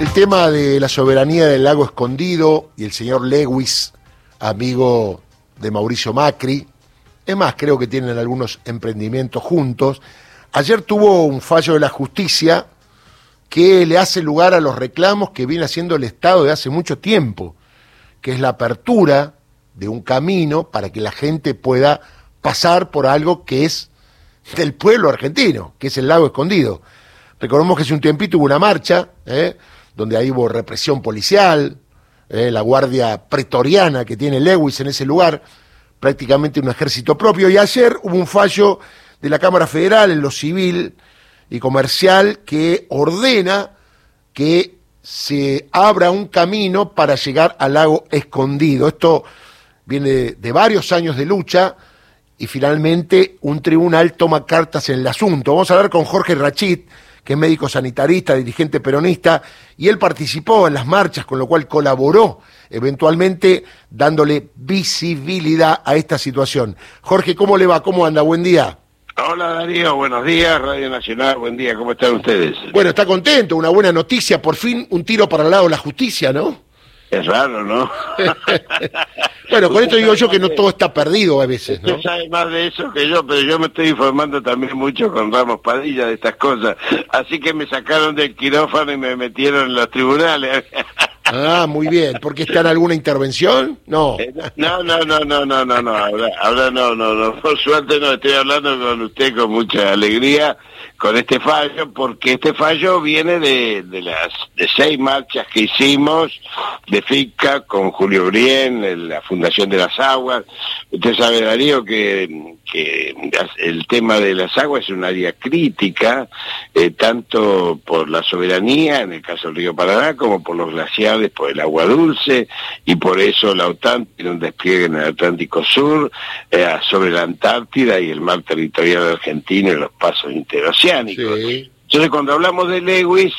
El tema de la soberanía del lago escondido y el señor Lewis, amigo de Mauricio Macri, es más, creo que tienen algunos emprendimientos juntos. Ayer tuvo un fallo de la justicia que le hace lugar a los reclamos que viene haciendo el Estado de hace mucho tiempo, que es la apertura de un camino para que la gente pueda pasar por algo que es del pueblo argentino, que es el lago escondido. Recordemos que hace un tiempito hubo una marcha, ¿eh? Donde ahí hubo represión policial, ¿eh? la guardia pretoriana que tiene Lewis en ese lugar, prácticamente un ejército propio, y ayer hubo un fallo de la Cámara Federal en lo civil y comercial que ordena que se abra un camino para llegar al lago escondido. Esto viene de varios años de lucha y finalmente un tribunal toma cartas en el asunto. Vamos a hablar con Jorge Rachid, que es médico sanitarista, dirigente peronista, y él participó en las marchas, con lo cual colaboró eventualmente dándole visibilidad a esta situación. Jorge, ¿cómo le va? ¿Cómo anda? Buen día. Hola Darío, buenos días, Radio Nacional, buen día, ¿cómo están ustedes? Bueno, está contento, una buena noticia, por fin un tiro para el lado de la justicia, ¿no? Es raro, ¿no? bueno, con esto digo yo que no todo está perdido a veces, ¿no? Usted sabe más de eso que yo, pero yo me estoy informando también mucho con Ramos Padilla de estas cosas. Así que me sacaron del quirófano y me metieron en los tribunales. Ah, muy bien. ¿Porque está en alguna intervención? No. Eh, no, no, no, no, no, no, no. Ahora, ahora no, no, no. Por suerte no estoy hablando con usted con mucha alegría con este fallo, porque este fallo viene de, de las de seis marchas que hicimos de FICA con Julio Brien, la Fundación de las Aguas. Usted sabe, Darío, que, que el tema de las aguas es un área crítica, eh, tanto por la soberanía, en el caso del río Paraná, como por los glaciares, por el agua dulce, y por eso la OTAN tiene un despliegue en el Atlántico Sur, eh, sobre la Antártida y el mar territorial argentino y los pasos interoceánicos. Entonces, cuando hablamos de Lewis,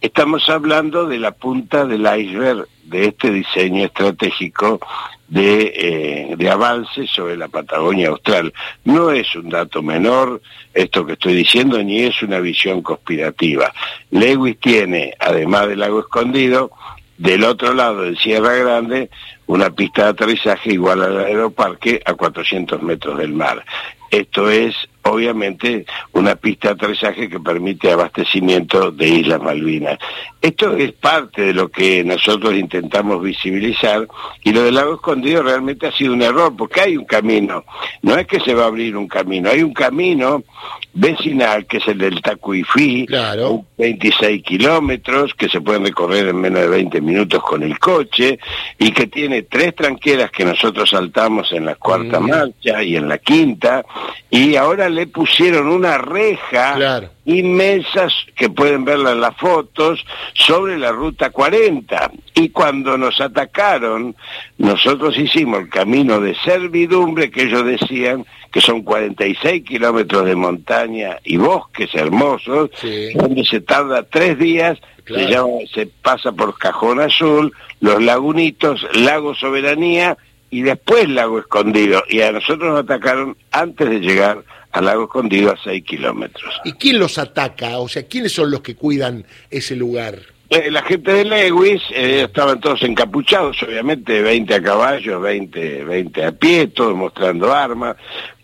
estamos hablando de la punta del iceberg de este diseño estratégico de, eh, de avance sobre la Patagonia Austral. No es un dato menor esto que estoy diciendo, ni es una visión conspirativa. Lewis tiene, además del lago escondido, del otro lado del Sierra Grande, una pista de aterrizaje igual al aeroparque a 400 metros del mar. Esto es, obviamente, una pista de aterrizaje que permite abastecimiento de Islas Malvinas. Esto es parte de lo que nosotros intentamos visibilizar y lo del lago escondido realmente ha sido un error porque hay un camino. No es que se va a abrir un camino, hay un camino vecinal que es el del Tacuifí, claro. 26 kilómetros que se pueden recorrer en menos de 20 minutos con el coche y que tiene tres tranqueras que nosotros saltamos en la cuarta mm. marcha y en la quinta y ahora le pusieron una reja inmensa que pueden verla en las fotos sobre la ruta 40 y cuando nos atacaron nosotros hicimos el camino de servidumbre que ellos decían que son 46 kilómetros de montaña y bosques hermosos donde se tarda tres días se, llama, se pasa por Cajón Azul, Los Lagunitos, Lago Soberanía y después Lago Escondido. Y a nosotros nos atacaron antes de llegar al Lago Escondido a 6 kilómetros. ¿Y quién los ataca? O sea, ¿quiénes son los que cuidan ese lugar? Eh, la gente de Lewis eh, estaban todos encapuchados, obviamente, 20 a caballo, 20, 20 a pie, todos mostrando armas,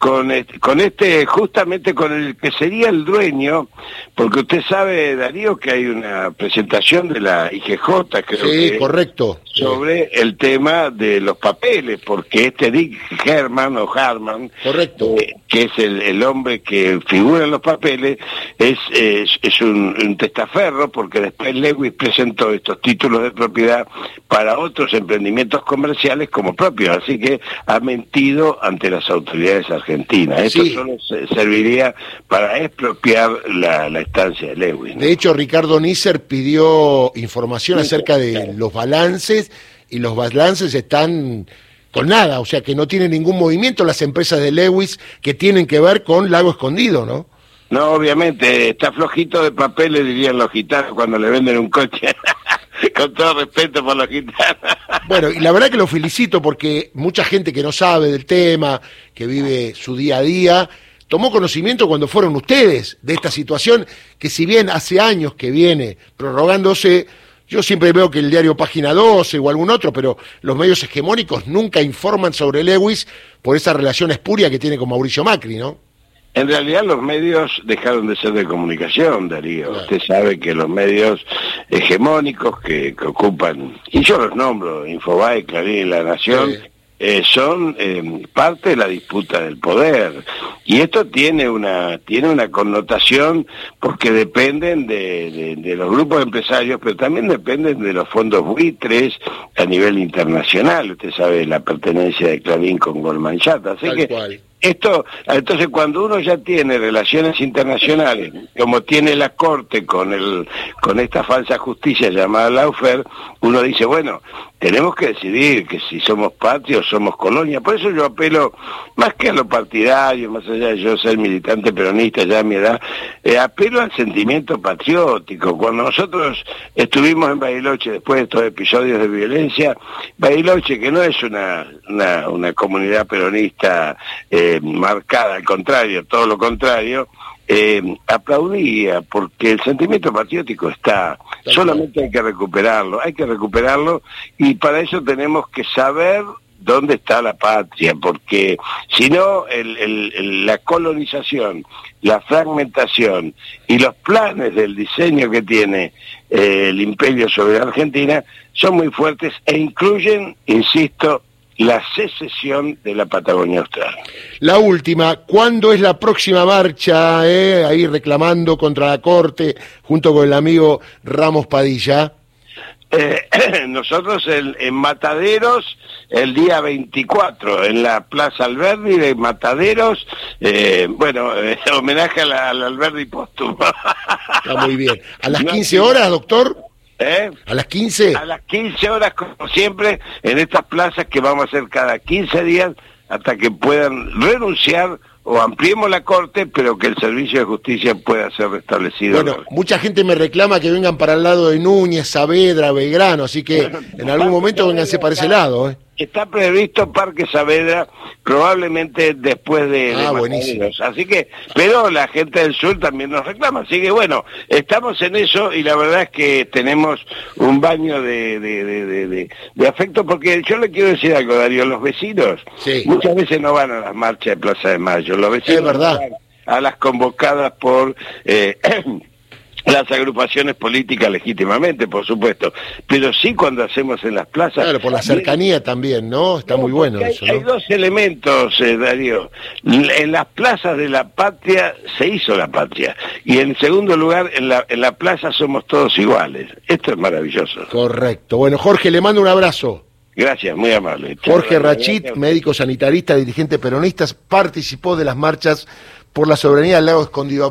con este, con este, justamente con el que sería el dueño, porque usted sabe, Darío, que hay una presentación de la IGJ, creo sí, correcto. sobre el tema de los papeles, porque este Dick Herman o Harman, correcto. Eh, que es el, hombre que figura en los papeles, es, es, un, un, testaferro, porque después Lewis presentó estos títulos de propiedad para otros emprendimientos comerciales como propios, así que ha mentido ante las autoridades argentinas. Esto solo serviría para expropiar la, estancia de Lewis. De hecho, Ricardo Nisser pidió información acerca de los balances y los balances están con nada, o sea que no tienen ningún movimiento las empresas de Lewis que tienen que ver con Lago Escondido, ¿no? No, obviamente, está flojito de papel, le dirían los gitanos cuando le venden un coche. con todo respeto por los gitanos. Bueno, y la verdad que lo felicito porque mucha gente que no sabe del tema, que vive su día a día, tomó conocimiento cuando fueron ustedes de esta situación que si bien hace años que viene prorrogándose, yo siempre veo que el diario Página 12 o algún otro, pero los medios hegemónicos nunca informan sobre Lewis por esa relación espuria que tiene con Mauricio Macri, ¿no? En realidad los medios dejaron de ser de comunicación, Darío. Usted sabe que los medios hegemónicos que, ocupan, y yo los nombro, Infobae, Clarín y La Nación, eh, son eh, parte de la disputa del poder. Y esto tiene una, tiene una connotación porque dependen de, los grupos empresarios, pero también dependen de los fondos buitres a nivel internacional. Usted sabe la pertenencia de Clarín con Goldman Sachs. Así que esto, entonces cuando uno ya tiene relaciones internacionales, como tiene la Corte con el, con esta falsa justicia llamada Laufer, uno dice, bueno, tenemos que decidir que si somos patria o somos colonia. Por eso yo apelo, más que a lo partidario, más allá de yo ser militante peronista ya a mi edad, eh, apelo al sentimiento patriótico. Cuando nosotros estuvimos en Bariloche después de estos episodios de violencia, Bariloche, que no es una, una, comunidad peronista, eh, marcada, al contrario, todo lo contrario, eh, aplaudía porque el sentimiento patriótico está, solamente hay que recuperarlo, hay que recuperarlo y para eso tenemos que saber dónde está la patria, porque si no, la colonización, la fragmentación y los planes del diseño que tiene eh, el imperio sobre Argentina son muy fuertes e incluyen, insisto, la secesión de la Patagonia Austral. La última, ¿cuándo es la próxima marcha? Eh? Ahí reclamando contra la Corte, junto con el amigo Ramos Padilla. Eh, nosotros en, Mataderos, el día 24, en la Plaza Alberdi de Mataderos, eh, bueno, homenaje al, Alberdi póstumo. Está muy bien. ¿A las 15 horas, doctor? ¿Eh? ¿A las 15? A las 15 horas, como siempre, en estas plazas que vamos a hacer cada 15 días hasta que puedan renunciar o ampliemos la corte, pero que el servicio de justicia pueda ser restablecido. Bueno, mucha gente me reclama que vengan para el lado de Núñez, Saavedra, Belgrano, así que en algún momento vénganse para ese lado. ¿eh? Está previsto Parque Saavedra probablemente después de, ah, buenísimo. Así que, pero la gente del sur también nos reclama. Así que bueno, estamos en eso y la verdad es que tenemos un baño de, de, de, afecto porque yo le quiero decir algo, Darío, los vecinos muchas veces no van a las marchas de Plaza de Mayo. Los vecinos es verdad. a las convocadas por... Eh, las agrupaciones políticas legítimamente, por supuesto, pero sí cuando hacemos en las plazas. Claro, por la cercanía también, ¿no? Está muy bueno eso. Hay dos elementos, eh, Darío. En las plazas de la patria se hizo la patria y en segundo lugar, en la, en la plaza somos todos iguales. Esto es maravilloso. Correcto. Bueno, Jorge, le mando un abrazo. Gracias, muy amable. Jorge Rachit, médico sanitarista, dirigente peronista, participó de las marchas por la soberanía del lago escondido.